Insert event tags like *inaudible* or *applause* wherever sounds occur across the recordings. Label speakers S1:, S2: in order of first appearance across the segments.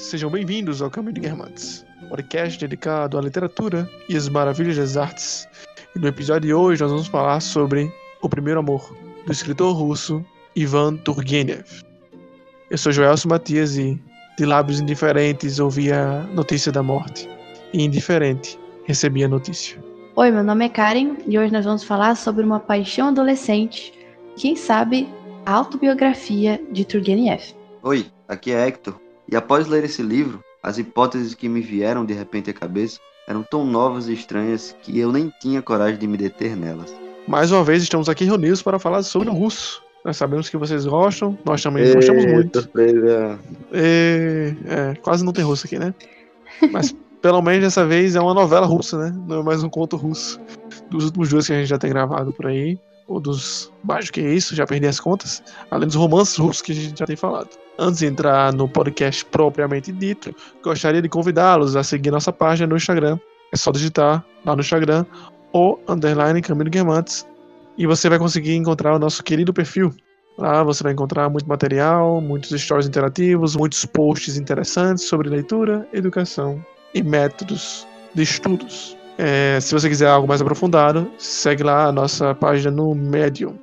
S1: Sejam bem-vindos ao Caminho de Guermantes, podcast dedicado à literatura e às maravilhas das artes. E no episódio de hoje nós vamos falar sobre O Primeiro Amor, do escritor russo Ivan Turgenev. Eu sou Joelso Matias e, de lábios indiferentes, ouvi a notícia da morte. E indiferente, recebi a notícia.
S2: Oi, meu nome é Karen e hoje nós vamos falar sobre uma paixão adolescente, quem sabe a autobiografia de Turgenev.
S3: Oi, aqui é Hector e após ler esse livro, as hipóteses que me vieram de repente à cabeça eram tão novas e estranhas que eu nem tinha coragem de me deter nelas.
S1: Mais uma vez estamos aqui reunidos para falar sobre o russo. Nós sabemos que vocês gostam, nós também gostamos muito.
S3: Surpresa.
S1: E, é, quase não tem russo aqui, né? Mas *laughs* pelo menos dessa vez é uma novela russa, né? Não é mais um conto russo. Dos últimos dois que a gente já tem gravado por aí, ou dos mais do que isso, já perdi as contas, além dos romances russos que a gente já tem falado. Antes de entrar no podcast propriamente dito, gostaria de convidá-los a seguir nossa página no Instagram. É só digitar lá no Instagram o underline Camilo Guermantes e você vai conseguir encontrar o nosso querido perfil. Lá você vai encontrar muito material, muitos stories interativos, muitos posts interessantes sobre leitura, educação e métodos de estudos. É, se você quiser algo mais aprofundado, segue lá a nossa página no Medium.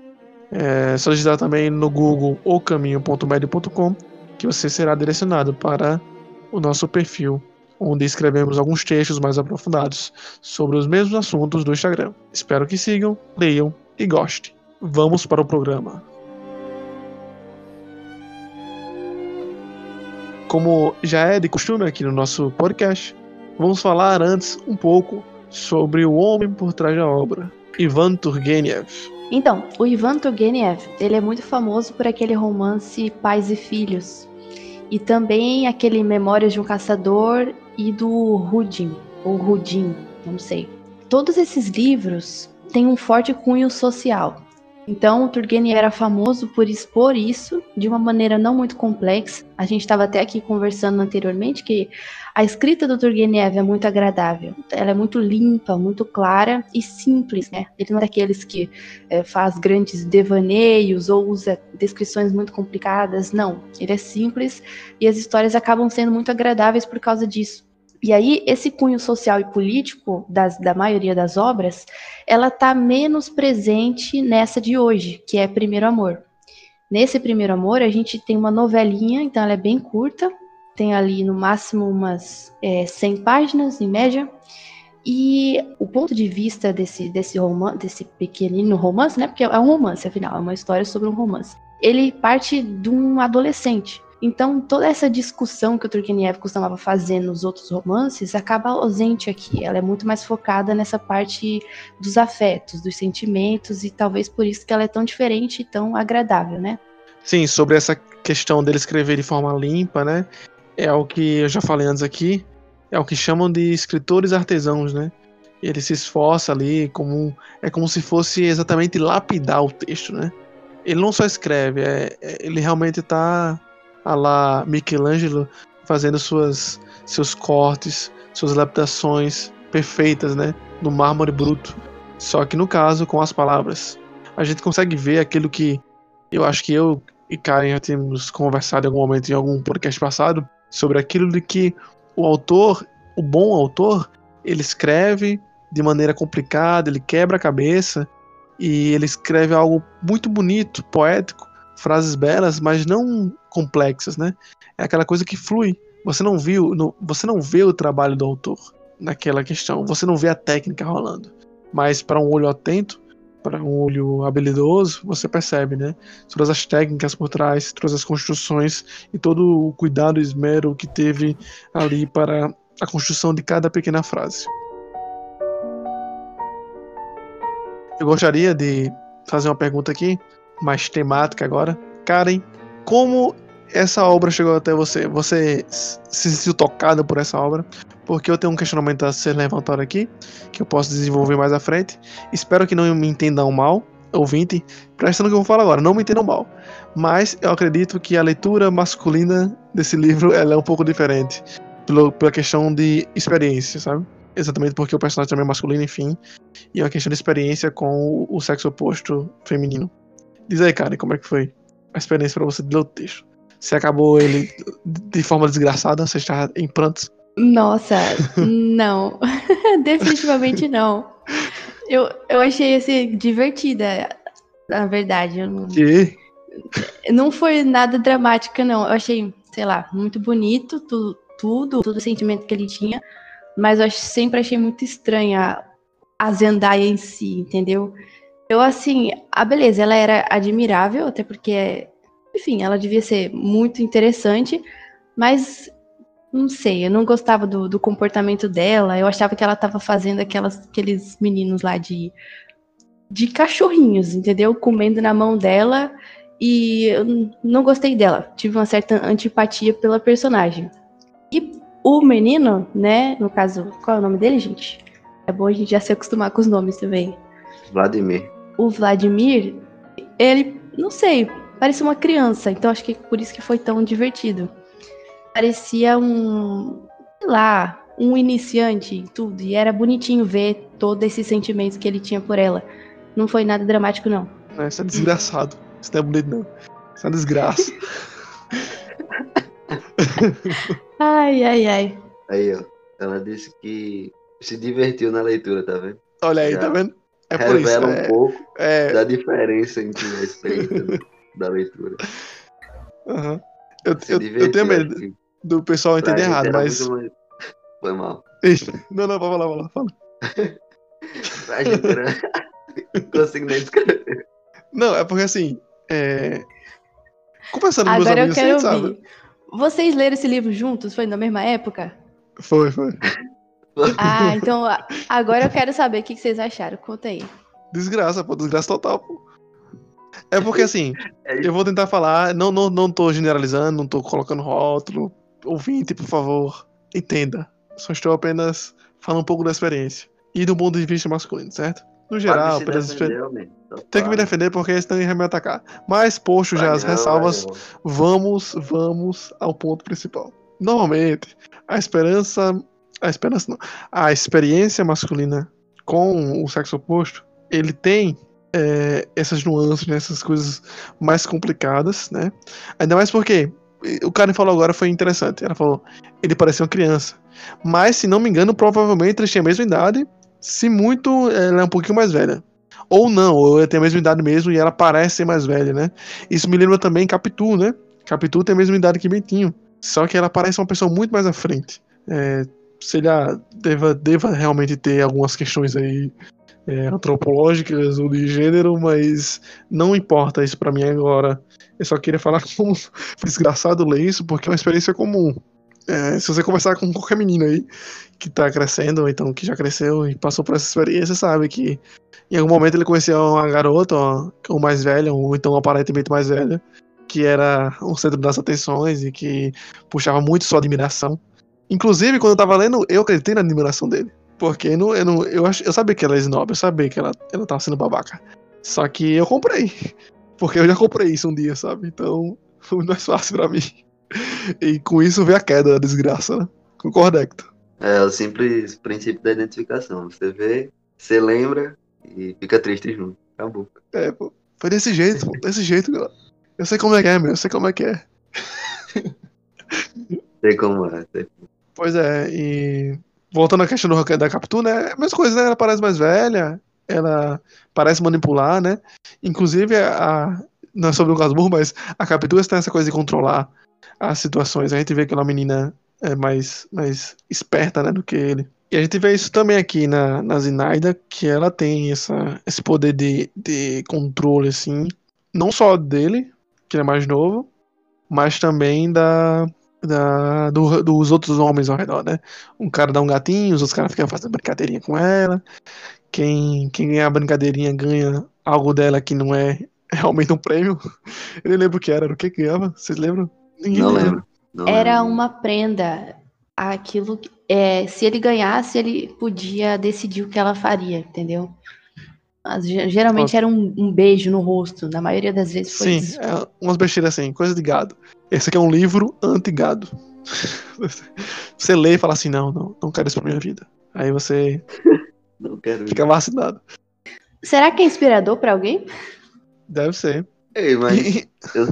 S1: É só digitar também no Google ocaminho.medium.com que você será direcionado para o nosso perfil, onde escrevemos alguns textos mais aprofundados sobre os mesmos assuntos do Instagram. Espero que sigam, leiam e gostem. Vamos para o programa. Como já é de costume aqui no nosso podcast, vamos falar antes um pouco sobre o homem por trás da obra, Ivan Turgenev.
S2: Então, o Ivan Turgenev, ele é muito famoso por aquele romance Pais e Filhos, e também aquele Memórias de um Caçador e do Rudin, ou Rudin, não sei. Todos esses livros têm um forte cunho social. Então, Turgenev era famoso por expor isso de uma maneira não muito complexa. A gente estava até aqui conversando anteriormente que a escrita do Turgenev é muito agradável. Ela é muito limpa, muito clara e simples, né? Ele não é daqueles que é, faz grandes devaneios ou usa descrições muito complicadas. Não, ele é simples e as histórias acabam sendo muito agradáveis por causa disso. E aí, esse cunho social e político das, da maioria das obras, ela está menos presente nessa de hoje, que é Primeiro Amor. Nesse Primeiro Amor, a gente tem uma novelinha, então ela é bem curta, tem ali no máximo umas é, 100 páginas, em média, e o ponto de vista desse, desse, desse pequenino romance, né, porque é um romance, afinal, é uma história sobre um romance, ele parte de um adolescente, então, toda essa discussão que o Turgenev costumava fazer nos outros romances acaba ausente aqui. Ela é muito mais focada nessa parte dos afetos, dos sentimentos, e talvez por isso que ela é tão diferente e tão agradável, né?
S1: Sim, sobre essa questão dele escrever de forma limpa, né? É o que eu já falei antes aqui, é o que chamam de escritores artesãos, né? Ele se esforça ali como é como se fosse exatamente lapidar o texto, né? Ele não só escreve, é, é ele realmente está a lá Michelangelo fazendo suas, seus cortes, suas adaptações perfeitas, né, no mármore bruto. Só que no caso com as palavras, a gente consegue ver aquilo que eu acho que eu e Karen já temos conversado em algum momento em algum podcast passado sobre aquilo de que o autor, o bom autor, ele escreve de maneira complicada, ele quebra a cabeça e ele escreve algo muito bonito, poético, frases belas, mas não complexas, né? É aquela coisa que flui. Você não viu, você não vê o trabalho do autor naquela questão, você não vê a técnica rolando. Mas para um olho atento, para um olho habilidoso, você percebe, né? Todas as técnicas por trás, todas as construções e todo o cuidado e esmero que teve ali para a construção de cada pequena frase. Eu gostaria de fazer uma pergunta aqui mais temática agora. Karen, como essa obra chegou até você? Você se sentiu tocada por essa obra? Porque eu tenho um questionamento a ser levantado aqui, que eu posso desenvolver mais à frente. Espero que não me entendam mal, ouvinte. Presta no que eu vou falar agora, não me entendam mal. Mas eu acredito que a leitura masculina desse livro ela é um pouco diferente. Pela, pela questão de experiência, sabe? Exatamente porque o personagem também é masculino, enfim. E é uma questão de experiência com o, o sexo oposto feminino. Diz aí, cara, como é que foi a experiência para você de ler o texto? Você acabou ele de forma desgraçada, você está em prantos.
S2: Nossa, *laughs* não. *laughs* Definitivamente não. Eu, eu achei assim, divertida, na verdade. Eu não,
S1: Que?
S2: não foi nada dramática, não. Eu achei, sei lá, muito bonito tu, tudo, todo o sentimento que ele tinha. Mas eu sempre achei muito estranha a Zendaya em si, entendeu? Eu, assim, a beleza, ela era admirável, até porque, enfim, ela devia ser muito interessante, mas não sei, eu não gostava do, do comportamento dela. Eu achava que ela tava fazendo aquelas, aqueles meninos lá de, de cachorrinhos, entendeu? Comendo na mão dela. E eu não gostei dela. Tive uma certa antipatia pela personagem. E o menino, né? No caso, qual é o nome dele, gente? É bom a gente já se acostumar com os nomes também.
S3: Vladimir.
S2: O Vladimir, ele, não sei, parecia uma criança. Então acho que por isso que foi tão divertido. Parecia um, sei lá, um iniciante em tudo. E era bonitinho ver todo esse sentimento que ele tinha por ela. Não foi nada dramático, não.
S1: Isso é desgraçado. Isso não é bonito, não. Isso é uma desgraça. *laughs*
S2: Ai, ai, ai.
S3: Aí, ó. Ela disse que se divertiu na leitura, tá vendo?
S1: Olha aí,
S3: Já.
S1: tá vendo? É por isso.
S3: Revela um
S1: É,
S3: pouco
S1: é,
S3: da diferença entre a experiência *laughs* da leitura.
S1: aham. eu, eu, eu tenho
S3: acho
S1: medo
S3: que
S1: do pessoal
S3: pra
S1: entender errado, mas.
S3: mais- Foi mal.
S1: Ixi, Não, não, vai lá, vai lá, fala. *laughs*
S3: A gente era... *laughs* Não consigo nem descrever.
S1: Não, é porque assim. É... Conversando com meus
S2: Agora eu
S1: amigos,
S2: quero
S1: assim, sabe?
S2: ouvir. Vocês leram esse livro juntos? Foi na mesma época?
S1: Foi, foi.
S2: Ah, *laughs* então agora eu quero saber o que vocês acharam. Conta aí.
S1: Desgraça, pô, desgraça total, pô. É porque assim,
S3: É
S1: eu vou tentar falar, não, não, não tô generalizando, não tô colocando rótulo. Ouvinte, por favor, entenda. Só estou apenas falando um pouco da experiência. E do ponto de vista masculino, certo? No geral, tem que me defender porque senão ia me atacar. Mas, posto já as ressalvas, vamos, vamos ao ponto principal. Normalmente, a esperança, a esperança não, a experiência masculina com o sexo oposto, ele tem é, essas nuances, né, essas coisas mais complicadas, né? Ainda mais porque o cara falou agora foi interessante. Ela falou, ele parecia uma criança, mas se não me engano, provavelmente eles tinham a mesma idade. Se muito, ela é um pouquinho mais velha. Ou não, ou ela tem a mesma idade mesmo e ela parece ser mais velha, né? Isso me lembra também Capitu, né? Capitu tem a mesma idade que Bentinho. Só que ela parece uma pessoa muito mais à frente. É, sei lá, deva, deva realmente ter algumas questões aí é, antropológicas ou de gênero, mas não importa isso pra mim agora. Eu só queria falar *laughs* como desgraçado ler isso, porque é uma experiência comum. É, se você conversar com qualquer menino aí que tá crescendo, ou então que já cresceu e passou por essa experiência, sabe que em algum momento ele conhecia uma garota, ou mais velha, ou então aparentemente mais velha, que era o centro das atenções e que puxava muito sua admiração. Inclusive, quando eu tava lendo, eu acreditei na admiração dele. Porque eu, não, eu, não, eu, ach, eu sabia que ela é snob, eu sabia que ela, ela tava sendo babaca. Só que eu comprei. Porque eu já comprei isso um dia, sabe? Então foi muito mais fácil pra mim. E com isso veio a queda, a desgraça, né? Concordo, Hector.
S3: É o simples princípio da identificação. Você vê, você lembra e fica triste junto. Acabou.
S1: É, pô. Foi desse jeito, pô. Desse jeito, galera. Eu sei como é que é, meu. Eu sei como é que é.
S3: Sei como é. sei.
S1: Pois é, e voltando à questão do, da Capitu, né? É a mesma coisa, né? Ela parece mais velha, ela parece manipular, né? Inclusive, a, não é sobre o caso burro, mas a Capitu tem essa coisa de controlar as situações. A gente vê que ela é uma menina é, mais, mais esperta, né, do que ele. E a gente vê isso também aqui na, na Zinaida, que ela tem essa, esse poder de, de controle, assim, não só dele, que ele é mais novo, mas também da, da, do- dos outros homens ao redor, né? Um cara dá um gatinho, os outros caras ficam fazendo brincadeirinha com ela. Quem, quem ganhar a brincadeirinha ganha algo dela que não é *laughs* realmente um prêmio. Eu nem lembro o que era, era o que que ganhava? Vocês lembram? Ninguém
S3: Não
S1: lembra.
S3: lembro. Não
S2: Era
S3: lembro.
S2: uma prenda. Aquilo que- é, se ele ganhasse, ele podia decidir o que ela faria, entendeu? Geralmente era um, um beijo no rosto. Na maioria das vezes foi
S1: Sim,
S2: isso.
S1: é umas besteiras assim, coisa de gado. Esse aqui é um livro anti-gado. *laughs* Você lê e fala assim, não, não, não quero isso pra minha vida. Aí você *laughs*
S3: Não quero ir.
S1: fica vacinado.
S2: Será que é inspirador pra alguém?
S1: Deve ser.
S3: Ei, mas *laughs* eu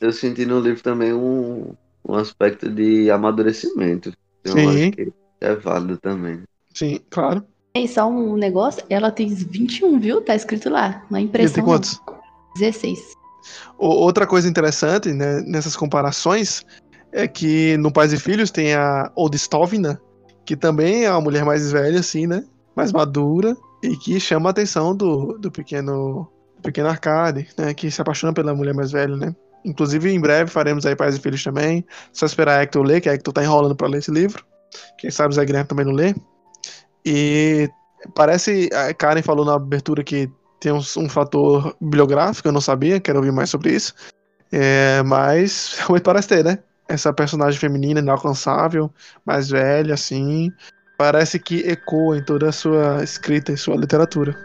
S3: eu senti no livro também um, um aspecto de amadurecimento. Eu
S1: Sim.
S3: acho que é válido também.
S1: Sim, claro.
S2: E só um negócio, ela tem 21, viu? Tá escrito lá, na impressão.
S1: tem quantos?
S2: 16.
S1: O- Outra coisa interessante né, nessas comparações é que no Pais e Filhos tem a Odistovna, que também é uma mulher mais velha, assim, né? Mais madura, e que chama a atenção do, do pequeno do pequeno Arcade, né? Que se apaixona pela mulher mais velha, né? Inclusive, em breve faremos aí Pais e Filhos também. Só esperar a Hector ler, que a Hector tá enrolando pra ler esse livro. Quem sabe o Zé Guilherme também não lê. E parece, a Karen falou na abertura que tem um, um fator bibliográfico, eu não sabia, quero ouvir mais sobre isso. É, mas *laughs* realmente parece ter, né? Essa personagem feminina inalcançável, mais velha, assim. Parece que ecoa em toda a sua escrita e sua literatura.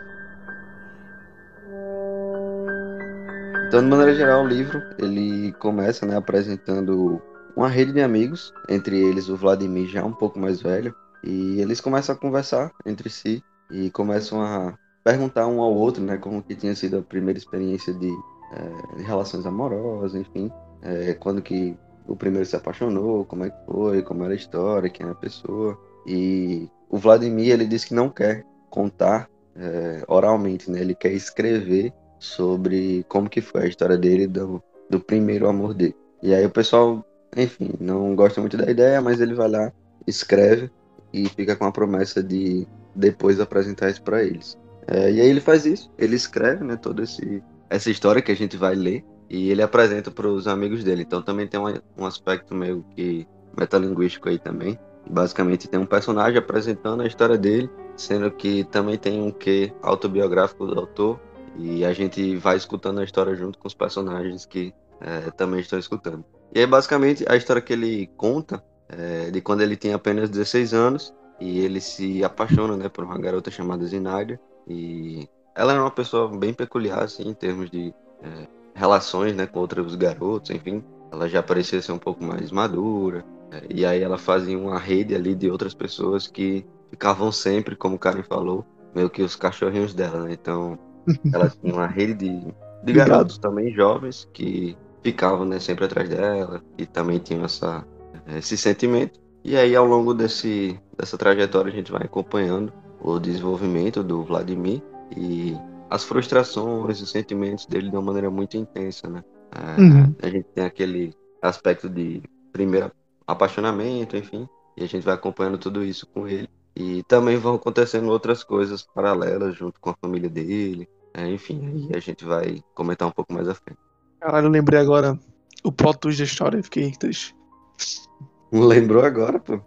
S3: Então, de maneira geral, o livro ele começa né, apresentando uma rede de amigos, entre eles o Vladimir já um pouco mais velho, e eles começam a conversar entre si e começam a perguntar um ao outro, né, como que tinha sido a primeira experiência de, eh, de relações amorosas, enfim, eh, quando que o primeiro se apaixonou, como é que foi, como era a história, quem era a pessoa. E o Vladimir ele disse que não quer contar eh, oralmente, né, ele quer escrever sobre como que foi a história dele do, do primeiro amor dele. E aí o pessoal, enfim, não gosta muito da ideia, mas ele vai lá, escreve e fica com a promessa de depois apresentar isso para eles. É, e aí ele faz isso, ele escreve, né, toda esse, essa história que a gente vai ler e ele apresenta para os amigos dele. Então também tem um, aspecto meio que metalinguístico aí também. Basicamente tem um personagem apresentando a história dele, sendo que também tem um quê autobiográfico do autor e a gente vai escutando a história junto com os personagens que é, também estão escutando. E aí, basicamente, a história que ele conta é de quando ele tem apenas 16 anos e ele se apaixona né, por uma garota chamada Zinaida. E ela era uma pessoa bem peculiar, assim, em termos de é, relações né, com outros garotos, enfim. Ela já parecia ser um pouco mais madura. é, e aí ela fazia uma rede ali de outras pessoas que ficavam sempre, como o Karen falou, meio que os cachorrinhos dela, né? Então, *laughs* ela tinha uma rede de, de garotos também jovens que ficavam né, sempre atrás dela e também tinham essa, esse sentimento. E aí, ao longo desse, dessa trajetória, a gente vai acompanhando o desenvolvimento do Vladimir e as frustrações, os sentimentos dele de uma maneira muito intensa, né? É,
S1: Uhum.
S3: A gente tem aquele aspecto de primeiro apaixonamento, enfim, e a gente vai acompanhando tudo isso com ele. E também vão acontecendo outras coisas paralelas junto com a família dele. É, enfim, aí a gente vai comentar um pouco mais à frente.
S1: Caralho, eu lembrei agora o plot twist da história, fiquei triste.
S3: Lembrou agora, pô?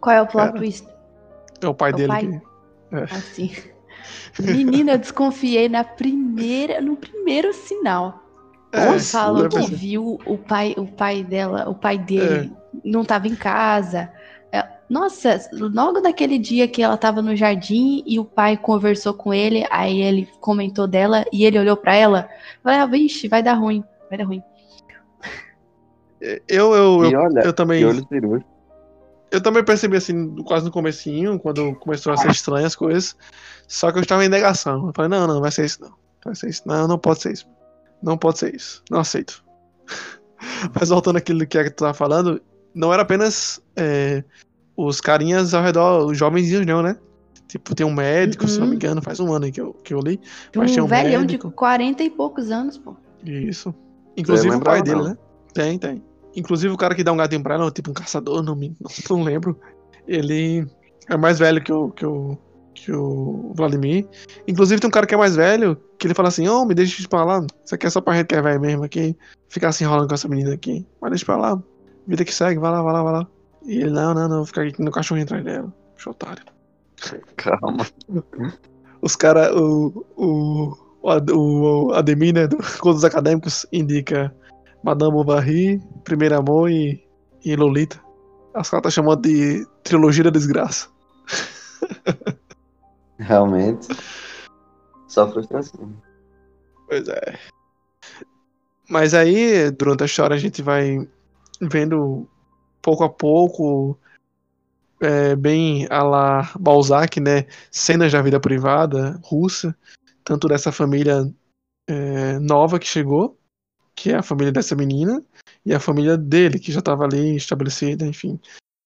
S2: Qual é o plot
S1: Cara.
S2: twist?
S1: É o pai
S2: É o
S1: dele
S2: pai?
S1: que.
S2: Assim. Menina, eu desconfiei na primeira, no primeiro sinal.
S1: É,
S2: falou que viu o pai, o pai dela, o pai dele não estava em casa. É, Nossa, logo naquele dia que ela estava no jardim e o pai conversou com ele, aí ele comentou dela e ele olhou pra ela, falou: ah, vixe, vai dar ruim, vai dar ruim.
S1: Eu, eu, eu,
S3: olha,
S1: eu também. Eu também percebi assim, quase no comecinho, quando começou a ser estranhas as coisas. Só que eu estava em negação. Eu falei, não, não, vai ser isso não. Vai ser isso. Não, não pode ser isso. Não pode ser isso. Não aceito. *laughs* Mas voltando àquilo que tu tava falando, não era apenas é, os carinhas ao redor, os jovenzinhos não, né? Tipo, tem um médico, se não me
S2: Uhum.
S1: engano, faz um ano aí que eu, que eu li.
S2: Tem
S1: Mas
S2: um
S1: tinha um
S2: velhão
S1: médico.
S2: de 40 e poucos anos, pô.
S1: Isso. Inclusive o pai dele,
S3: não.
S1: né? Tem, tem. Inclusive o cara que dá um gatinho pra ela, tipo um caçador, não, me, *laughs* não, lembro. Ele é mais velho que o, que o, que o Vladimir. Inclusive tem um cara que é mais velho, que ele fala assim, ô, me deixa pra lá. Isso aqui é só pra gente que é velho mesmo aqui. Ficar se enrolando com essa menina aqui. Mas deixa pra lá. Vida que segue, vai lá, vai lá, vai lá. E ele, não, não, não, vou ficar aqui no cachorrinho atrás dela. Bicho otário.
S3: Calma. *laughs*
S1: Os caras, o, o, o, o Ademir, né, do *laughs* Contos Acadêmicos, indica Madame Bovary, Primeiro Amor e, e Lolita. Os caras tá chamando de Trilogia da Desgraça. *laughs*
S3: Realmente. Só frustração.
S1: Pois é. Mas aí, durante a história, a gente vai vendo pouco a pouco, é, bem a la Balzac, né? Cenas da vida privada russa, tanto dessa família é, nova que chegou, que é a família dessa menina, e a família dele, que já estava ali estabelecida, enfim.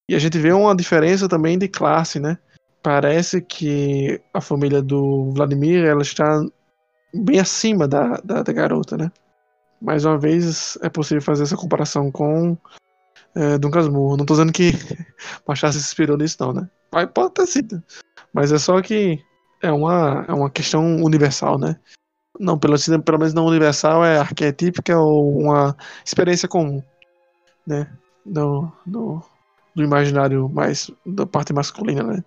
S1: E a gente vê uma diferença também de classe, né? Parece que a família do Vladimir ela está bem acima da, da, da garota, né? Mais uma vez é possível fazer essa comparação com é, Dom Casmurro. Não estou dizendo que *laughs* Machado se inspirou nisso, não, né? Pode ter sido. Mas é só que é uma, é uma questão universal, né? Não, pelo, pelo menos não universal, é arquetípica ou uma experiência comum, né? Do, imaginário mais, da parte masculina, né?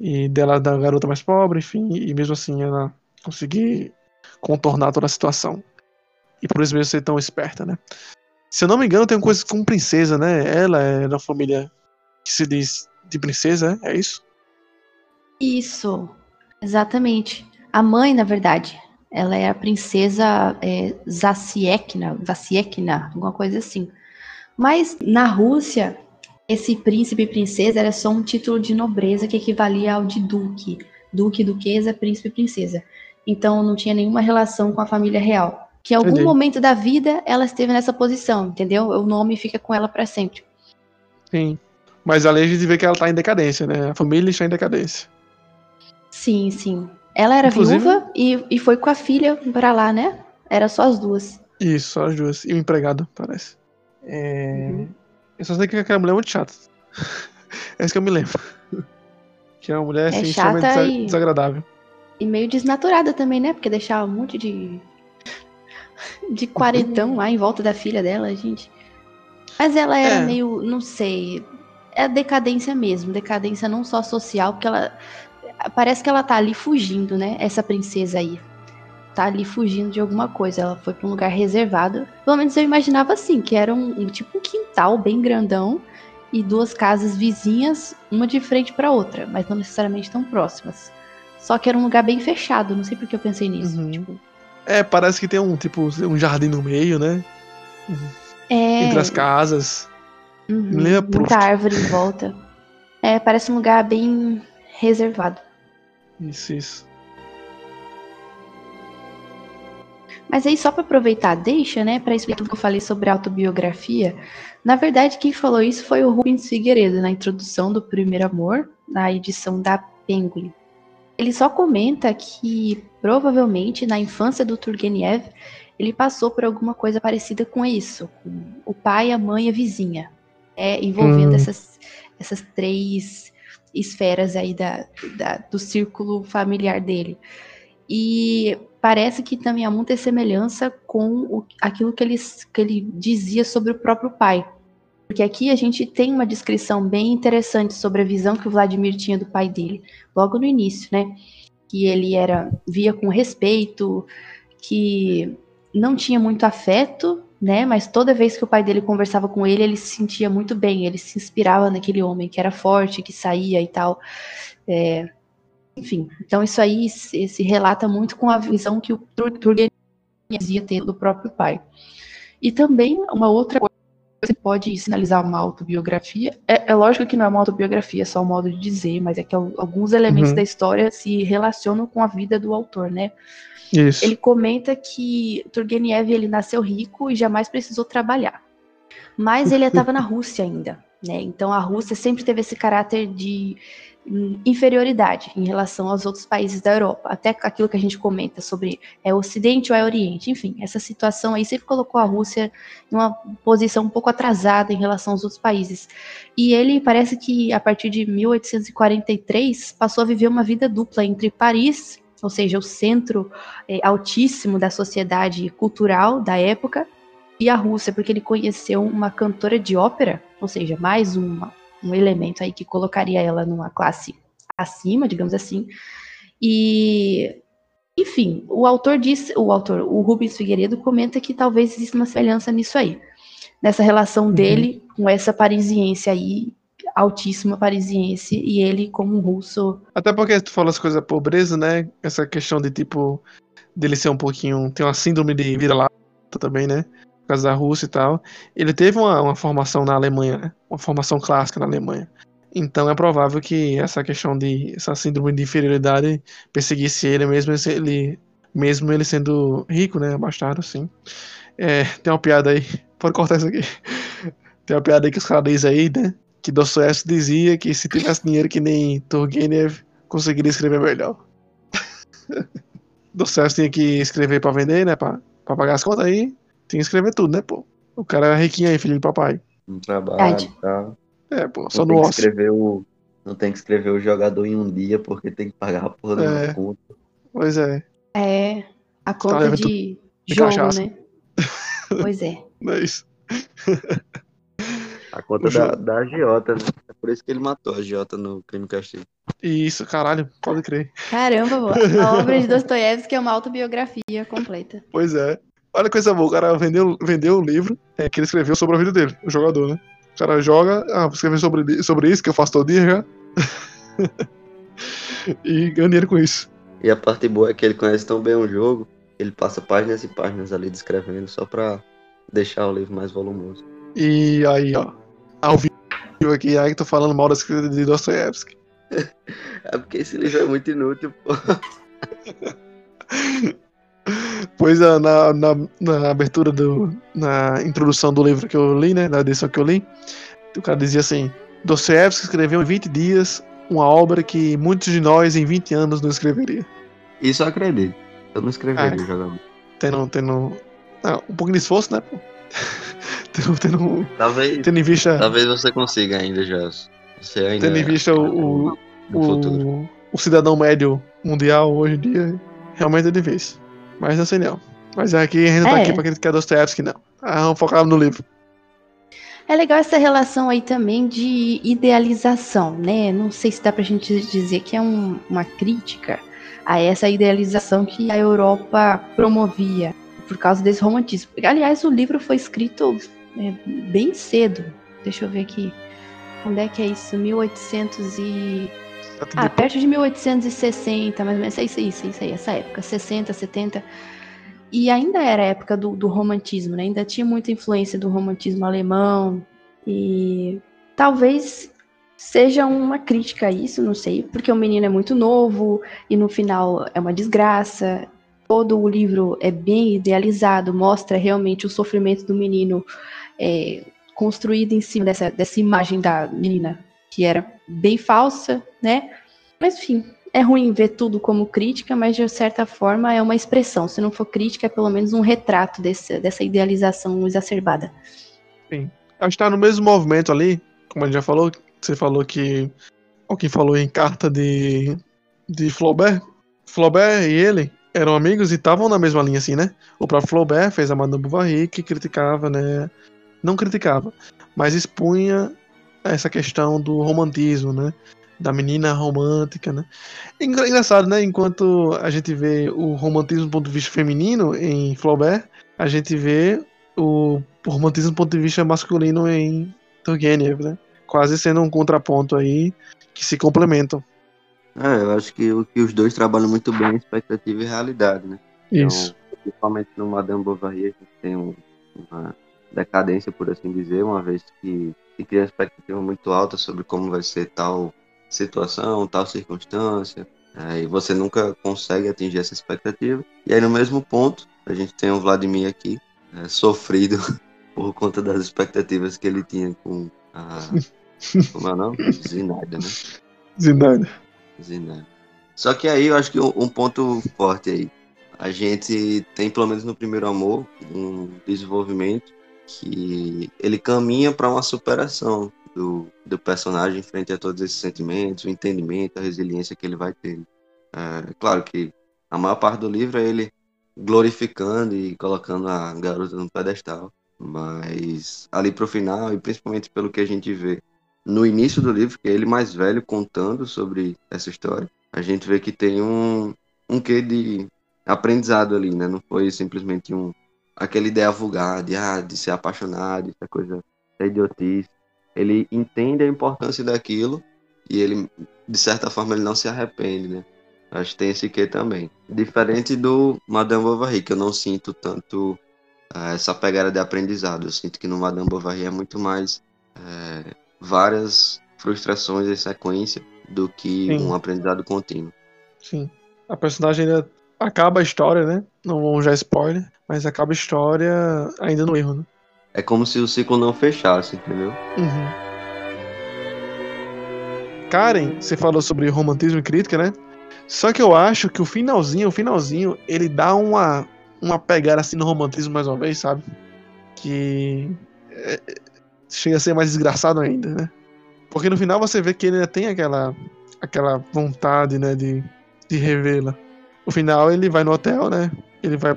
S1: E dela, da garota mais pobre, enfim, e mesmo assim ela conseguir contornar toda a situação. E por isso mesmo ser tão esperta, né? Se eu não me engano, tem coisa com princesa, né? Ela é da família que se diz de princesa, é isso?
S2: Isso, exatamente. A mãe, na verdade, ela é a princesa é, Zaciekna, Zaciekna, alguma coisa assim. Mas na Rússia, esse príncipe e princesa era só um título de nobreza que equivalia ao de duque. Duque, duquesa, príncipe e princesa. Então não tinha nenhuma relação com a família real. Que em algum Entendi. momento da vida ela esteve nessa posição, entendeu? O nome fica com ela para sempre.
S1: Sim. Mas ali a gente vê que ela tá em decadência, né? A família está em decadência.
S2: Sim, sim. Ela era Inclusive... viúva e, e foi com a filha para lá, né? Era só as duas.
S1: Isso, só as duas. E o empregado, parece. É... Uhum. Eu só sei que aquela mulher é muito chata. *laughs* é isso que eu me lembro. que é uma mulher é assim, chata e... desagradável.
S2: E meio desnaturada também, né? Porque deixava um monte de. *laughs* de quarentão lá em volta da filha dela, gente. Mas ela era é. meio, não sei. É decadência mesmo. Decadência não só social, porque ela Parece que ela tá ali fugindo, né? Essa princesa aí. Tá ali fugindo de alguma coisa. Ela foi pra um lugar reservado. Pelo menos eu imaginava assim, que era um, um tipo um quintal bem grandão e duas casas vizinhas, uma de frente para outra, mas não necessariamente tão próximas. Só que era um lugar bem fechado, não sei por que eu pensei nisso. Uhum. Tipo...
S1: É, parece que tem um tipo um jardim no meio, né?
S2: É...
S1: Entre as casas.
S2: Uhum. Muita árvore em volta. É, parece um lugar bem reservado.
S1: Isso, isso.
S2: Mas aí, só para aproveitar, deixa, né, para explicar o que eu falei sobre autobiografia. Na verdade, quem falou isso foi o Rubens Figueiredo, na introdução do Primeiro Amor, na edição da Penguin. Ele só comenta que, provavelmente, na infância do Turgenev, ele passou por alguma coisa parecida com isso, com o pai, a mãe e a vizinha, é, envolvendo hum. essas, essas três esferas aí da, da, do círculo familiar dele. E parece que também há muita semelhança com o, aquilo que ele, que ele dizia sobre o próprio pai. Porque aqui a gente tem uma descrição bem interessante sobre a visão que o Vladimir tinha do pai dele, logo no início, né? Que ele era via com respeito, que não tinha muito afeto, né? Mas toda vez que o pai dele conversava com ele, ele se sentia muito bem, ele se inspirava naquele homem que era forte, que saía e tal. É, enfim, então isso aí se, se, relata muito com a visão que o Turgenev dizia ter do próprio pai. E também uma outra coisa que pode sinalizar uma autobiografia, é, é, lógico que não é uma autobiografia, é só um modo de dizer, mas é que alguns elementos uhum. da história se relacionam com a vida do autor, né?
S1: Isso.
S2: Ele comenta que Turgenev ele nasceu rico e jamais precisou trabalhar. Mas ele *laughs* estava na Rússia ainda, né? Então a Rússia sempre teve esse caráter de inferioridade em relação aos outros países da Europa, até aquilo que a gente comenta sobre é Ocidente ou é Oriente, enfim, essa situação aí sempre colocou a Rússia em uma posição um pouco atrasada em relação aos outros países. E ele parece que a partir de 1843 passou a viver uma vida dupla entre Paris ou seja, o centro é, altíssimo da sociedade cultural da época, e a Rússia, porque ele conheceu uma cantora de ópera, ou seja, mais uma, um elemento aí que colocaria ela numa classe acima, digamos assim. E, enfim, o autor diz, o autor, o Rubens Figueiredo comenta que talvez exista uma semelhança nisso aí, nessa relação uhum. dele com essa parisiense aí altíssima parisiense e ele como um russo.
S1: Até porque tu fala as coisas da pobreza, né? Essa questão de tipo dele ser um pouquinho tem uma síndrome de vira-lata também, né? Por causa da Rússia e tal. Ele teve uma, uma formação na Alemanha, né? Uma formação clássica na Alemanha. Então é provável que essa questão de essa síndrome de inferioridade perseguisse ele mesmo ele mesmo ele sendo rico, né, bastardo, sim. É, tem uma piada aí. *laughs* Pode cortar isso aqui. *laughs* Tem uma piada aí que os caras dizem aí, né? Que Dostoiévski dizia que se tivesse dinheiro que nem Turgenev, conseguiria escrever melhor. *laughs* Dostoiévski tinha que escrever pra vender, né? Pra pagar as contas aí. Tinha que escrever tudo, né, pô? O cara é riquinho aí, filho de papai.
S3: Um trabalho e tal.
S1: É, pô,
S3: Não
S1: só
S3: tem
S1: no
S3: que
S1: ócio.
S3: escrever o. Não tem que escrever o jogador em um dia porque tem que pagar a porra da
S1: É.
S3: conta.
S1: Pois é,
S2: É a conta
S1: levando
S2: de
S1: de
S2: jogo,
S1: cachaça.
S2: né? *laughs* *laughs* Pois é.
S1: não é isso.
S3: A conta
S1: O
S3: da,
S1: jogo.
S3: da agiota, né? É por isso que ele matou a agiota no crime castigo.
S1: Isso, caralho, pode crer.
S2: Caramba, pô. A obra de Dostoiévski é uma autobiografia completa.
S1: Pois é. Olha que coisa boa, o cara vendeu, vendeu o livro é, que ele escreveu sobre a vida dele, o jogador, né? O cara joga, ah, vou escrever sobre, sobre isso que eu faço todo dia já. *laughs* e ganha dinheiro com isso.
S3: E a parte boa é que ele conhece tão bem o jogo, ele passa páginas e páginas ali descrevendo só pra deixar o livro mais volumoso.
S1: E aí, ó, ao vivo aqui, aí tô falando mal da escrita de Dostoiévski. *laughs*
S3: É porque esse livro é muito inútil, pô. *laughs*
S1: Pois é, na, na, na abertura do. na introdução do livro que eu li, né? Na edição que eu li, o cara dizia assim: Dostoiévski escreveu em 20 dias uma obra que muitos de nós em 20 anos não escreveria.
S3: Isso eu acredito. Eu não escreveria
S1: Ah.
S3: o jogador.
S1: Tendo. tendo ah, um pouquinho de esforço, né? pô? *laughs* tendo, tendo,
S3: Talvez,
S1: tendo em vista.
S3: talvez você consiga ainda, Gelson. Você ainda
S1: Tendo em vista o, o,
S3: no futuro.
S1: o, o cidadão médio mundial hoje em dia, realmente é difícil. Mas não sei não. Mas aqui a gente não tá
S2: É.
S1: aqui pra criticar Dostoiévski, não. Ah, vamos focar no livro.
S2: É legal essa relação aí também de idealização, né? Não sei se dá pra gente dizer que é um- uma crítica a essa idealização que a Europa promovia por causa desse romantismo. Aliás, o livro foi escrito é, bem cedo. Deixa eu ver aqui. Onde é que é isso? 1800 e... Ah, perto de 1860, mais ou menos. É isso aí, isso aí, isso aí, essa época. 60, 70. E ainda era a época do, do romantismo, né? Ainda tinha muita influência do romantismo alemão. E talvez seja uma crítica a isso, não sei, porque o menino é muito novo e no final é uma desgraça. Todo o livro é bem idealizado, mostra realmente o sofrimento do menino é, construído em cima dessa, dessa imagem da menina, que era bem falsa, né? Mas enfim, é ruim ver tudo como crítica, mas de certa forma é uma expressão. Se não for crítica, é pelo menos um retrato desse, dessa idealização exacerbada.
S1: Acho que tá no mesmo movimento ali, como a gente já falou. Você falou que. Alguém falou em carta de. de Flaubert. Flaubert e ele eram amigos e estavam na mesma linha, assim, né? O próprio Flaubert fez a Madame Bovary, que criticava, né? Não criticava, mas expunha essa questão do romantismo, né? Da menina romântica, né? Engra- Engraçado, né? Enquanto a gente vê o romantismo do ponto de vista feminino em Flaubert, a gente vê o romantismo do ponto de vista masculino em Turgenev, né? Quase sendo um contraponto aí que se complementam.
S3: É, eu acho que, que os dois trabalham muito bem expectativa e realidade, né? Então,
S1: Isso.
S3: principalmente no Madame Bovary, a gente tem um- uma decadência, por assim dizer, uma vez que se cria expectativa muito alta sobre como vai ser tal situação, tal circunstância, é, e você nunca consegue atingir essa expectativa. E aí, no mesmo ponto, a gente tem o Vladimir aqui, é, sofrido *laughs* por conta das expectativas que ele tinha com a. *laughs* Como é o nome? Zinaida, né?
S1: Zidane.
S3: Zidane. Só que aí eu acho que um ponto forte aí. A gente tem, pelo menos no primeiro amor, um desenvolvimento que ele caminha para uma superação do, do personagem frente a todos esses sentimentos, o entendimento, a resiliência que ele vai ter. É, claro que a maior parte do livro é ele glorificando e colocando a garota no pedestal. Mas ali pro final, e principalmente pelo que a gente vê no início do livro, que é ele mais velho contando sobre essa história, a gente vê que tem um, um quê de aprendizado ali, né? Não foi simplesmente um aquela ideia vulgar de, ah, de ser apaixonado, essa coisa é idiotice. Ele entende a importância daquilo e ele, de certa forma, ele não se arrepende, né? Acho que tem esse quê também. Diferente do Madame Bovary, que eu não sinto tanto eh, essa pegada de aprendizado. Eu sinto que no Madame Bovary é muito mais eh, várias frustrações em sequência do que
S1: Sim.
S3: um aprendizado contínuo.
S1: Sim. A personagem, né, acaba a história, né? Não vamos já spoiler, mas acaba a história ainda no erro, né?
S3: É como se o ciclo não fechasse, entendeu?
S1: Uhum. Karen, você falou sobre romantismo e crítica, né? Só que eu acho que o finalzinho, o finalzinho, ele dá uma, uma pegada assim no romantismo mais uma vez, sabe? Que é, chega a ser mais desgraçado ainda, né? Porque no final você vê que ele ainda tem aquela, aquela vontade, né, de, de revê-la. No final ele vai no hotel, né? Ele vai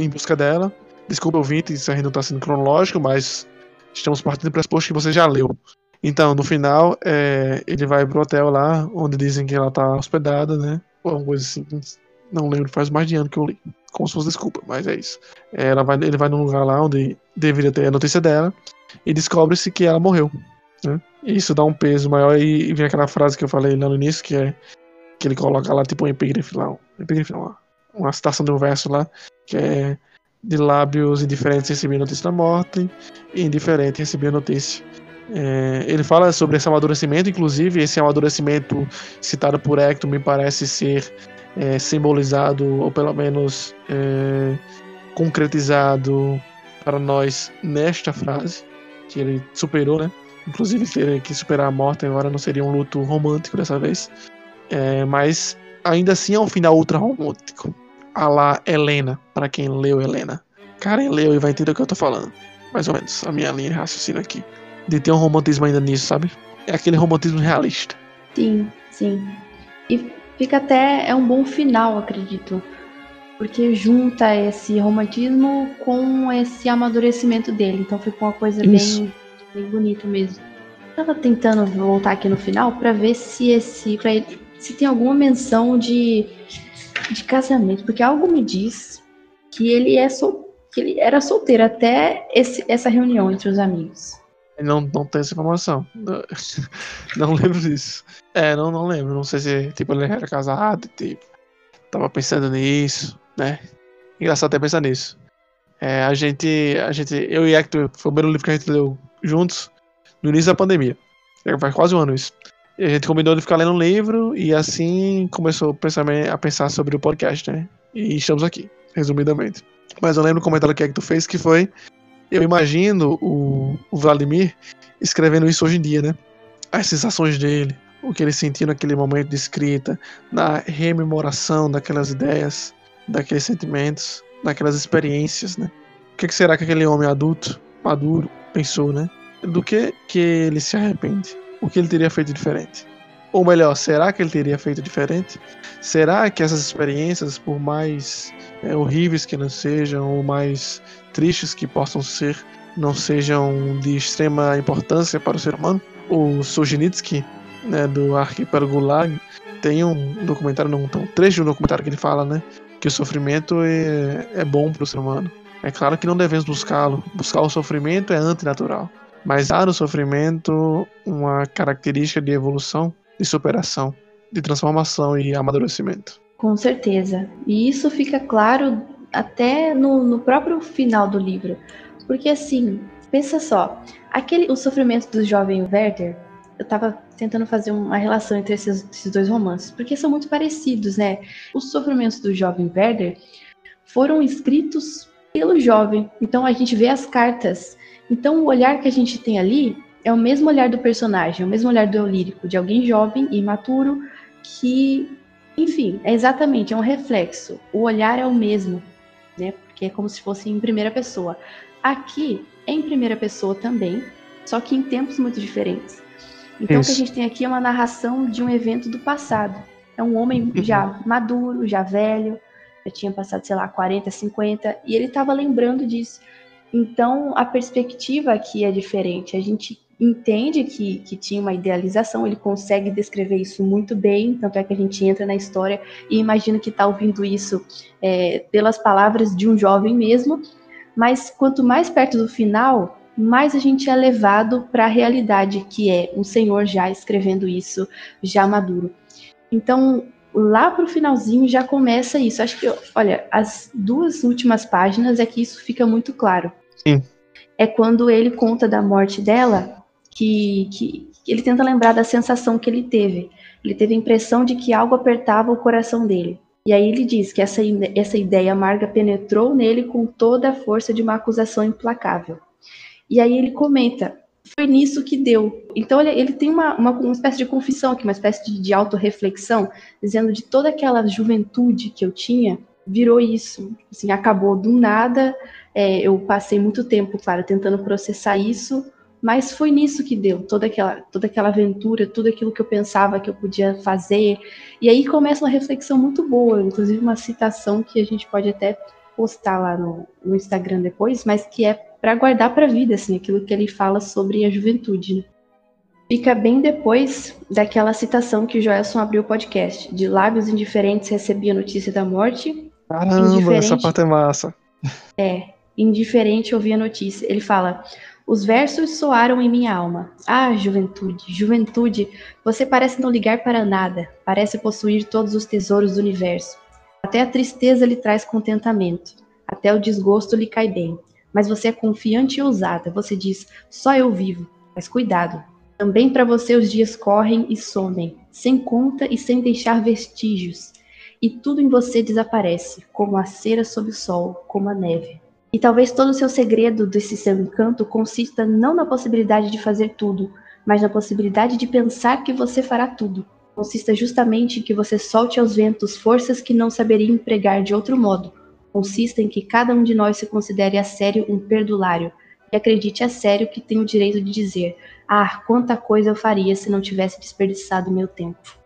S1: em busca dela. Desculpa, ouvinte, isso ainda não tá sendo cronológico, mas estamos partindo do pressuposto que você já leu. Então, no final, é, ele vai pro hotel lá, onde dizem que ela tá hospedada, né? Ou alguma coisa assim. Não lembro, faz mais de ano que eu li. Como se fosse desculpa, mas é isso. É, ela vai, ele vai num lugar lá onde deveria ter a notícia dela e descobre-se que ela morreu. Né? Isso dá um peso maior e vem aquela frase que eu falei lá no início, que é que ele coloca lá tipo um epígrafe lá, um epígrafe não, uma citação de um verso lá, que é de lábios indiferentes recebi notícia da morte e indiferente recebi a notícia. É, ele fala sobre esse amadurecimento, inclusive esse amadurecimento citado por Hector me parece ser é, simbolizado, ou pelo menos é, concretizado para nós nesta frase, que ele superou, né? Inclusive ter que superar a morte agora não seria um luto romântico dessa vez. É, mas ainda assim é um final ultra romântico. A lá Helena, para quem leu Helena. Karen leu e vai entender o que eu tô falando. Mais ou menos, a minha linha de raciocínio aqui. De ter um romantismo ainda nisso, sabe? É aquele romantismo realista.
S2: Sim, sim. E fica até. É um bom final, acredito. Porque junta esse romantismo com esse amadurecimento dele. Então fica uma coisa bem, bem bonita mesmo. Eu tava tentando voltar aqui no final para ver se esse. Pra ele, se tem alguma menção de, de casamento. Porque algo me diz que ele é sol, que ele era solteiro até esse, essa reunião entre os amigos.
S1: Não, não tem essa informação. *laughs* Não, lembro disso. É, não, não lembro. Não sei se tipo, ele era casado, tipo. Tava pensando nisso, né? Engraçado até pensar nisso. É, a gente. A gente. Eu e Hector, foi o primeiro livro que a gente leu juntos no início da pandemia. Faz quase um ano isso. A gente combinou de ficar lendo um livro e assim começou a pensar sobre o podcast, né? E estamos aqui, resumidamente. Mas eu lembro o comentário que Hector fez que foi eu imagino o, o Vladimir escrevendo isso hoje em dia, né? As sensações dele, o que ele sentiu naquele momento de escrita, na rememoração daquelas ideias, daqueles sentimentos, daquelas experiências, né? O que será que aquele homem adulto, maduro, pensou, né? Do que que ele se arrepende? O que ele teria feito diferente? Ou melhor, será que ele teria feito diferente? Será que essas experiências, por mais é, horríveis que não sejam, ou mais tristes que possam ser, não sejam de extrema importância para o ser humano. O Solzhenitsyn, né, do Arquipélago Gulag, tem um documentário, um trecho de um documentário que ele fala, né, que o sofrimento é, é bom para o ser humano. É claro que não devemos buscá-lo. Buscar o sofrimento é antinatural. Mas há no sofrimento uma característica de evolução, de superação, de transformação e amadurecimento.
S2: Com certeza. E isso fica claro até no, no próprio final do livro. Porque assim, pensa só, aquele o sofrimento do jovem Werther, eu tava tentando fazer uma relação entre esses, esses, dois romances, porque são muito parecidos, né? Os sofrimentos do jovem Werther foram escritos pelo jovem. Então a gente vê as cartas. Então o olhar que a gente tem ali é o mesmo olhar do personagem, é o mesmo olhar do eu lírico, de alguém jovem e imaturo que, enfim, é exatamente, é um reflexo. O olhar é o mesmo né? Porque é como se fosse em primeira pessoa. Aqui é em primeira pessoa também, só que em tempos muito diferentes. Então Isso. o que a gente tem aqui é uma narração de um evento do passado. É um homem uhum. já maduro, já velho, já tinha passado, sei lá, 40, 50, e ele estava lembrando disso. Então a perspectiva aqui é diferente. A gente entende que, que tinha uma idealização, ele consegue descrever isso muito bem, tanto é que a gente entra na história e imagina que está ouvindo isso é, pelas palavras de um jovem mesmo, mas quanto mais perto do final, mais a gente é levado para a realidade, que é um senhor já escrevendo isso, já maduro. Então, lá para o finalzinho já começa isso. Acho que, olha, as duas últimas páginas é que isso fica muito claro.
S1: Sim.
S2: É quando ele conta da morte dela, que, que, ele tenta lembrar da sensação que ele teve. Ele teve a impressão de que algo apertava o coração dele. E aí ele diz que essa, essa ideia amarga penetrou nele com toda a força de uma acusação implacável. E aí ele comenta, foi nisso que deu. Então ele, ele tem uma, uma, uma, espécie de confissão aqui, uma espécie de, de autorreflexão, dizendo de toda aquela juventude que eu tinha, virou isso. Assim, acabou do nada. É, eu passei muito tempo, claro, tentando processar isso, mas foi nisso que deu toda aquela, toda aquela aventura, tudo aquilo que eu pensava que eu podia fazer. E aí começa uma reflexão muito boa, inclusive uma citação que a gente pode até postar lá no, no Instagram depois, mas que é para guardar para a vida, assim, aquilo que ele fala sobre a juventude. Né? Fica bem depois daquela citação que o Joelson abriu o podcast, de lábios indiferentes recebia notícia da morte.
S1: Caramba, essa parte é massa.
S2: É, indiferente ouvia notícia. Ele fala: os versos soaram em minha alma. Ah, juventude, juventude, você parece não ligar para nada, parece possuir todos os tesouros do universo. Até a tristeza lhe traz contentamento, até o desgosto lhe cai bem. Mas você é confiante e ousada, você diz: só eu vivo. Mas cuidado, também para você os dias correm e somem, sem conta e sem deixar vestígios. E tudo em você desaparece, como a cera sob o sol, como a neve. E talvez todo o seu segredo desse seu encanto consista não na possibilidade de fazer tudo, mas na possibilidade de pensar que você fará tudo. Consista justamente em que você solte aos ventos forças que não saberia empregar de outro modo, consista em que cada um de nós se considere a sério um perdulário e acredite a sério que tem o direito de dizer: Ah, quanta coisa eu faria se não tivesse desperdiçado meu tempo.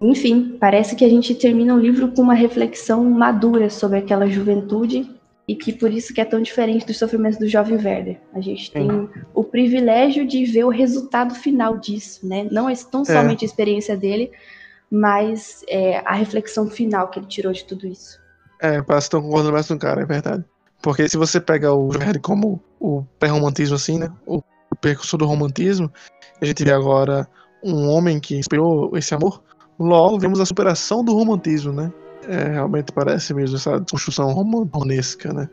S2: Enfim, parece que a gente termina o livro com uma reflexão madura sobre aquela juventude e que por isso que é tão diferente dos sofrimentos do jovem Werder. A gente tem Sim. o privilégio de ver o resultado final disso, né? Não é tão somente é. a experiência dele, mas é, a reflexão final que ele tirou de tudo isso.
S1: É, parece estão concordando mais o cara, é verdade. Porque se você pega o Verne como o pré-romantismo, assim, né? O percurso do romantismo, a gente vê agora um homem que inspirou esse amor. Logo, vemos a superação do romantismo, né? É, realmente parece mesmo essa construção romanesca, né?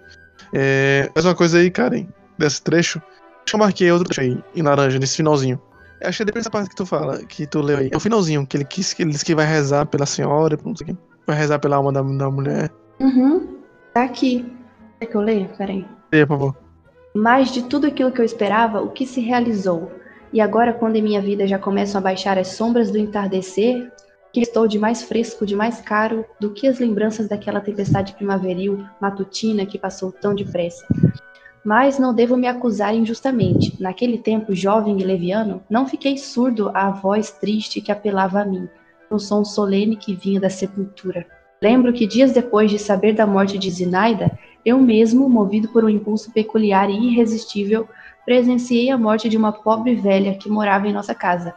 S1: É, mais uma coisa aí, Karen, desse trecho. Acho que eu marquei outro trecho aí, em laranja, nesse finalzinho. Eu achei depois essa parte que tu fala, que tu leu aí. É o finalzinho, que ele quis que ele disse que vai rezar pela senhora, não sei o quê. Vai rezar pela alma da, da mulher.
S2: Uhum. Tá aqui. Quer que eu leia? Peraí.
S1: Leia, por favor.
S2: Mas de tudo aquilo que eu esperava, o que se realizou? E agora, quando em minha vida já começam a baixar as sombras do entardecer, que estou de mais fresco, de mais caro do que as lembranças daquela tempestade primaveril, matutina que passou tão depressa. Mas não devo me acusar injustamente. Naquele tempo, jovem e leviano, não fiquei surdo à voz triste que apelava a mim, no som solene que vinha da sepultura. Lembro que dias depois de saber da morte de Zinaida, eu mesmo, movido por um impulso peculiar e irresistível, presenciei a morte de uma pobre velha que morava em nossa casa.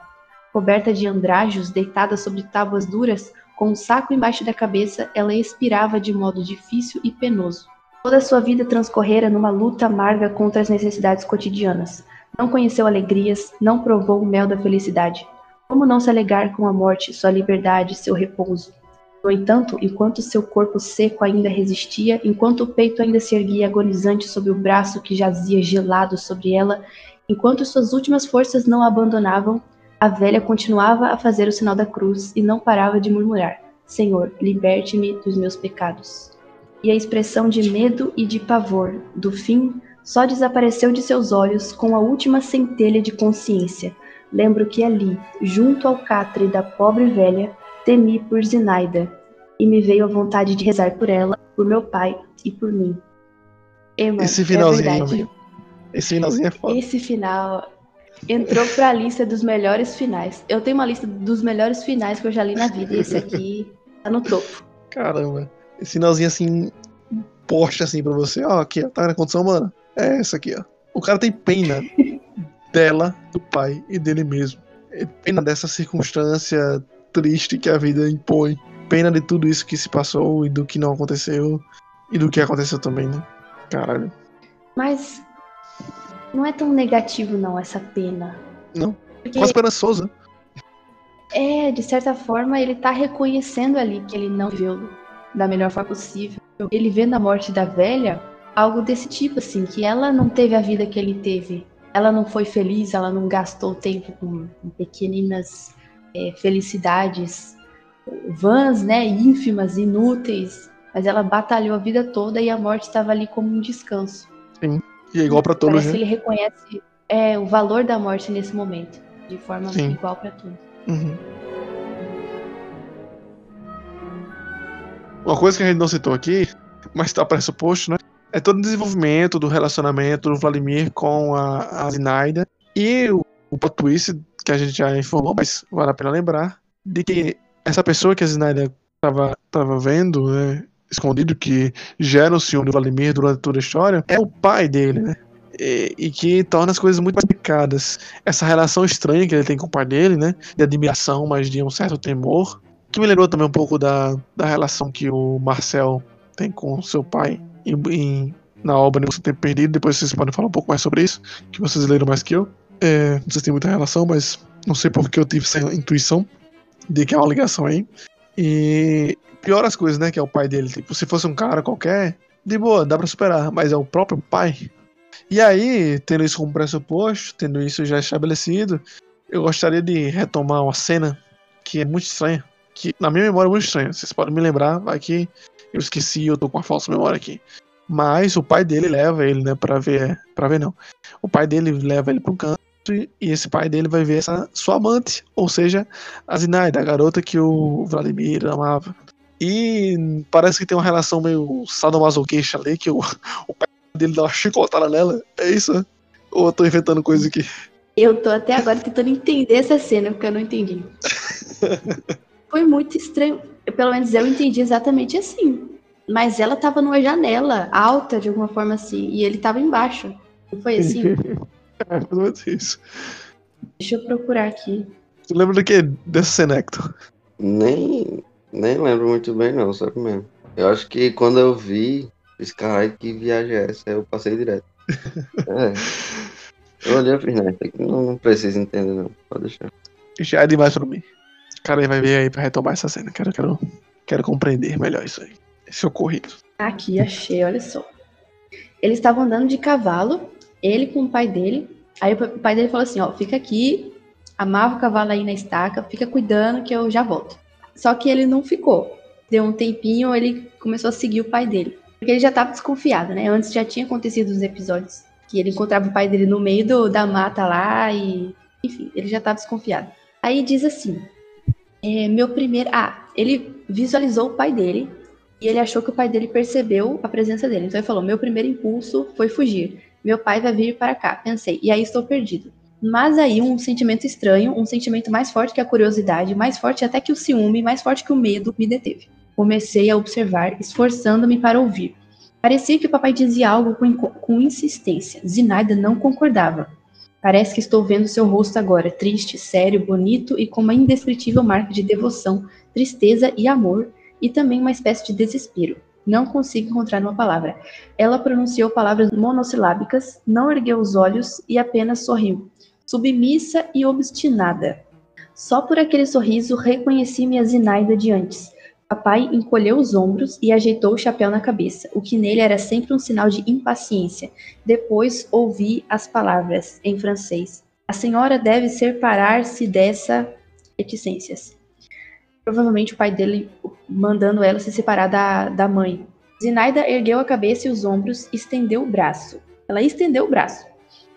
S2: Coberta de andrajos, deitada sobre tábuas duras, com um saco embaixo da cabeça, ela expirava de modo difícil e penoso. Toda sua vida transcorrera numa luta amarga contra as necessidades cotidianas. Não conheceu alegrias, não provou o mel da felicidade. Como não se alegar com a morte, sua liberdade, seu repouso? No entanto, enquanto seu corpo seco ainda resistia, enquanto o peito ainda se erguia agonizante sob o braço que jazia gelado sobre ela, enquanto suas últimas forças não a abandonavam, a velha continuava a fazer o sinal da cruz e não parava de murmurar: Senhor, liberte-me dos meus pecados. E a expressão de medo e de pavor do fim só desapareceu de seus olhos com a última centelha de consciência. Lembro que ali, junto ao catre da pobre velha, temi por Zinaida, e me veio a vontade de rezar por ela, por meu pai e por mim.
S1: Emma, Esse finalzinho, é Esse finalzinho é foda.
S2: Esse final entrou pra lista dos melhores finais. Eu tenho uma lista dos melhores finais que eu já li na vida, e esse aqui tá no topo.
S1: Caramba. Esse finalzinho assim, poste assim pra você, ó, aqui, ó, tá na condição humana. É essa aqui, ó. O cara tem pena *laughs* dela, do pai e dele mesmo. É pena dessa circunstância triste que a vida impõe. Pena de tudo isso que se passou e do que não aconteceu e do que aconteceu também, né? Caralho.
S2: Mas não é tão negativo não essa pena.
S1: Não. Porque... Mais esperançoso.
S2: É, de certa forma ele tá reconhecendo ali que ele não viveu da melhor forma possível. Ele vê na morte da velha algo desse tipo assim, que ela não teve a vida que ele teve. Ela não foi feliz, ela não gastou tempo com, com pequeninas é, felicidades. vãs, né, ínfimas, inúteis, mas ela batalhou a vida toda e a morte estava ali como um descanso.
S1: Sim. E é igual para todos,
S2: Parece
S1: né?
S2: ele reconhece é, o valor da morte nesse momento, de forma
S1: Sim.
S2: igual para todos.
S1: Uhum. Uma coisa que a gente não citou aqui, mas está pressuposto, né? É todo o desenvolvimento do relacionamento do Vladimir com a, a Zinaida e o, o plot twist que a gente já informou, mas vale a pena lembrar, de que essa pessoa que a Zinaida estava tava vendo, né, escondido, que gera o ciúme do Vladimir durante toda a história, é o pai dele, né? E, e que torna as coisas muito mais complicadas. Essa relação estranha que ele tem com o pai dele, né? De admiração, mas de um certo temor. Que me lembrou também um pouco da, da relação que o Marcel tem com seu pai em, em- na obra do Tempo Perdido. Depois vocês podem falar um pouco mais sobre isso, que vocês leram mais que eu. É, não sei se tem muita relação, mas não sei porque eu tive essa intuição de que há uma ligação aí. E pior as coisas, né? Que é o pai dele. Tipo, se fosse um cara qualquer, de boa, dá pra superar. Mas é o próprio pai. E aí, tendo isso como pressuposto, tendo isso já estabelecido, eu gostaria de retomar uma cena que é muito estranha. Que na minha memória é muito estranha. Vocês podem me lembrar, vai que eu esqueci, eu tô com uma falsa memória aqui. Mas o pai dele leva ele, né, pra ver. Pra ver não. O pai dele leva ele pra um canto e e esse pai dele vai ver essa sua amante, ou seja, a Zinaida, a garota que o Vladimir amava. E parece que tem uma relação meio sadomasoquista ali, que o, o pai dele dá uma chicotada nela. É isso, né? Ou eu tô inventando coisa aqui?
S2: Eu tô até agora tentando entender essa cena, porque eu não entendi. *laughs* Foi muito estranho. Eu, pelo menos eu entendi exatamente assim. Mas ela tava numa janela alta, de alguma forma assim, e ele tava embaixo. Não foi assim? *laughs*
S1: É, mais ou menos isso.
S2: Deixa eu procurar aqui.
S1: Tu lembra do que dessa cena, Hector?
S3: Nem, nem lembro muito bem, não, sabe mesmo? Eu acho que quando eu vi, fiz caralho, que viagem é essa? Eu passei direto. *laughs* É. Eu olhei e fiz, né? Não, não precisa entender, não. Pode deixar.
S1: Já é demais pra mim. Cara, aí vai ver aí pra retomar essa cena. Quero, quero, quero compreender melhor isso aí. Esse ocorrido.
S2: Aqui, achei, olha só. Eles estavam andando de cavalo, ele com o pai dele. Aí o pai dele falou assim: ó, fica aqui, amarra o cavalo aí na estaca, fica cuidando que eu já volto. Só que ele não ficou. Deu um tempinho, ele começou a seguir o pai dele. Porque ele já tava desconfiado, né? Antes já tinha acontecido os episódios que ele encontrava o pai dele no meio do- da mata lá e. Enfim, ele já tava desconfiado. Aí diz assim: é, meu primeiro. Ah, ele visualizou o pai dele e ele achou que o pai dele percebeu a presença dele. Então ele falou: Meu primeiro impulso foi fugir. Meu pai vai vir para cá. Pensei, e aí estou perdido. Mas aí um sentimento estranho, um sentimento mais forte que a curiosidade, mais forte até que o ciúme, mais forte que o medo, me deteve. Comecei a observar, esforçando-me para ouvir. Parecia que o papai dizia algo com, com insistência. Zinaida não concordava. Parece que estou vendo seu rosto agora, triste, sério, bonito e com uma indescritível marca de devoção, tristeza e amor, e também uma espécie de desespero. Não consigo encontrar uma palavra. Ela pronunciou palavras monossilábicas, não ergueu os olhos e apenas sorriu, submissa e obstinada. Só por aquele sorriso reconheci minha Zinaida de antes. Papai encolheu os ombros e ajeitou o chapéu na cabeça, o que nele era sempre um sinal de impaciência. Depois ouvi as palavras, em francês. A senhora deve separar-se dessa reticências. Provavelmente o pai dele mandando ela se separar da, da mãe. Zinaida ergueu a cabeça e os ombros, estendeu o braço. Ela estendeu o braço.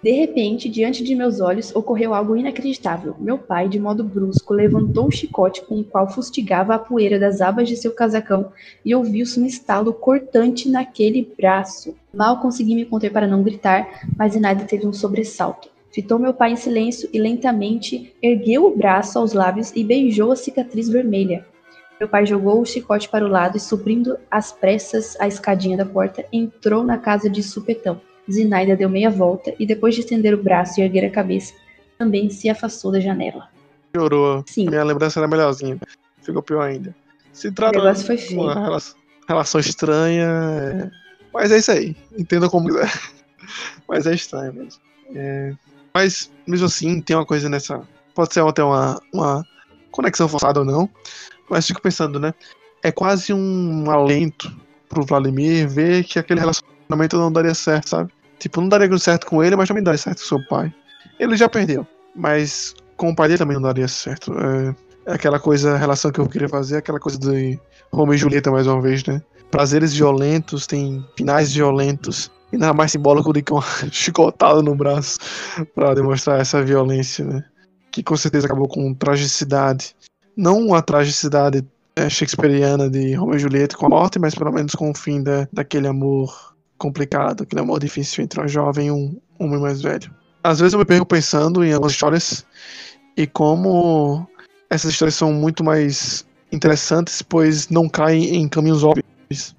S2: De repente, diante de meus olhos, ocorreu algo inacreditável. Meu pai, de modo brusco, levantou o chicote com o qual fustigava a poeira das abas de seu casacão e ouviu-se um estalo cortante naquele braço. Mal consegui me conter para não gritar, mas Zinaida teve um sobressalto. Fitou meu pai em silêncio e lentamente ergueu o braço aos lábios e beijou a cicatriz vermelha. Meu pai jogou o chicote para o lado e, subindo às pressas a escadinha da porta, entrou na casa de supetão. Zinaida deu meia volta e, depois de estender o braço e erguer a cabeça, também se afastou da janela.
S1: Piorou.
S2: Sim.
S1: Minha lembrança era melhorzinha. Ficou pior ainda. Se trata
S2: foi
S1: de
S2: feio.
S1: uma relação, relação estranha. é- Mas é isso aí. Entenda como quiser. *laughs* Mas é estranho mesmo. É, Mas, mesmo assim, tem uma coisa nessa. Pode ser até uma, uma conexão forçada ou não. Mas fico pensando, né? É quase um alento pro Vladimir ver que aquele relacionamento não daria certo, sabe? Tipo, não daria certo com ele, mas também daria certo com seu pai. Ele já perdeu. Mas com o pai dele também não daria certo. É, aquela coisa, a relação que eu queria fazer, aquela coisa de Romeo e Julieta mais uma vez, né? Prazeres violentos, tem finais violentos. E nada mais simbólico do que uma chicotada no braço para demonstrar essa violência, né? Que com certeza acabou com tragicidade. Não a tragicidade é, shakespeariana de Romeo e Julieta com a morte, mas pelo menos com o fim da, daquele amor complicado, aquele amor difícil entre uma jovem e um homem mais velho. Às vezes eu me pego pensando em algumas histórias e como essas histórias são muito mais interessantes, pois não caem em caminhos óbvios.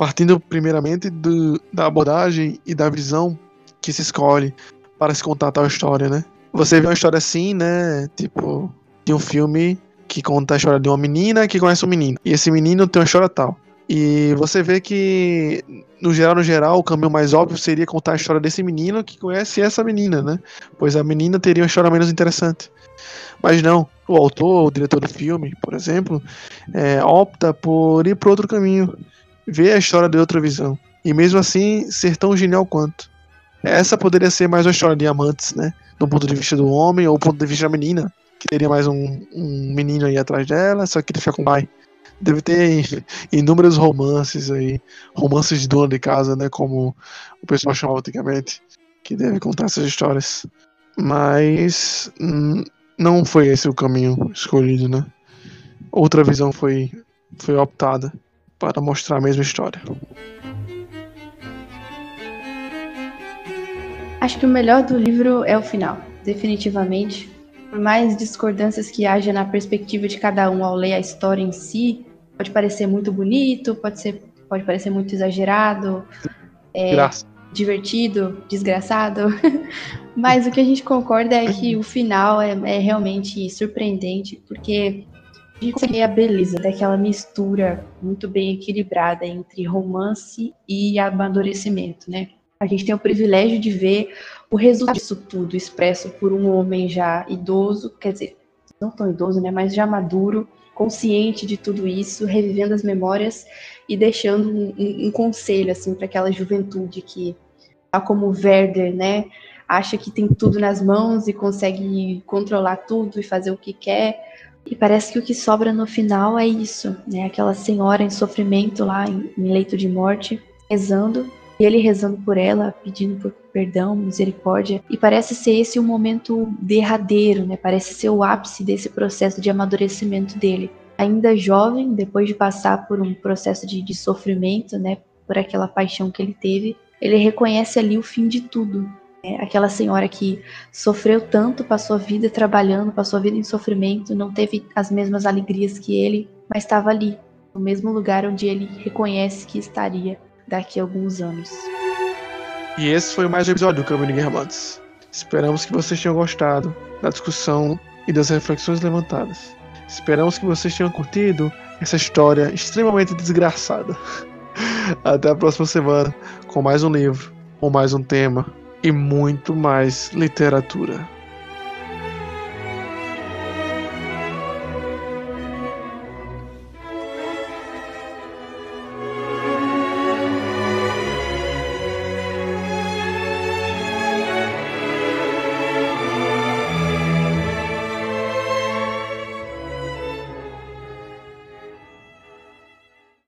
S1: Partindo primeiramente do, da abordagem e da visão que se escolhe para se contar tal história, né? Você vê uma história assim, né? Tipo, de um filme que conta a história de uma menina que conhece um menino. E esse menino tem uma história tal. E você vê que, no geral, no geral, o caminho mais óbvio seria contar a história desse menino que conhece essa menina, né? Pois a menina teria uma história menos interessante. Mas não, o autor, o diretor do filme, por exemplo, é, opta por ir para outro caminho, ver a história de outra visão. E mesmo assim, ser tão genial quanto. Essa poderia ser mais uma história de amantes, né? Do ponto de vista do homem ou do ponto de vista da menina, que teria mais um, um menino aí atrás dela, só que ele fica com o pai. Deve ter *laughs* inúmeros romances aí, romances de dona de casa, né? Como o pessoal chamava antigamente, que deve contar essas histórias. Mas hum, não foi esse o caminho escolhido, né? Outra visão foi, foi optada para mostrar a mesma história.
S2: Acho que o melhor do livro é o final, definitivamente. Por mais discordâncias que haja na perspectiva de cada um ao ler a história em si, pode parecer muito bonito, pode, ser, pode parecer muito exagerado, é, divertido, desgraçado, *laughs* mas o que a gente concorda é que o final é, é realmente surpreendente, porque gente consegue a beleza daquela mistura muito bem equilibrada entre romance e amadurecimento, né? A gente tem o privilégio de ver o resultado disso tudo expresso por um homem já idoso, quer dizer, não tão idoso, né, mas já maduro, consciente de tudo isso, revivendo as memórias e deixando um, um, um conselho assim para aquela juventude que, tal como o Werder, né, acha que tem tudo nas mãos e consegue controlar tudo e fazer o que quer. E parece que o que sobra no final é isso, né? Aquela senhora em sofrimento lá em, em leito de morte, rezando e ele rezando por ela, pedindo por perdão, misericórdia, e parece ser esse o momento derradeiro, né? Parece ser o ápice desse processo de amadurecimento dele. Ainda jovem, depois de passar por um processo de, de sofrimento, né? Por aquela paixão que ele teve, ele reconhece ali o fim de tudo. Né? Aquela senhora que sofreu tanto, passou a vida trabalhando, passou a vida em sofrimento, não teve as mesmas alegrias que ele, mas estava ali, no mesmo lugar onde ele reconhece que estaria daqui a alguns anos.
S1: E esse foi mais um episódio do Caminho Guermantes. Esperamos que vocês tenham gostado da discussão e das reflexões levantadas. Esperamos que vocês tenham curtido essa história extremamente desgraçada. *laughs* Até a próxima semana com mais um livro, com mais um tema e muito mais literatura.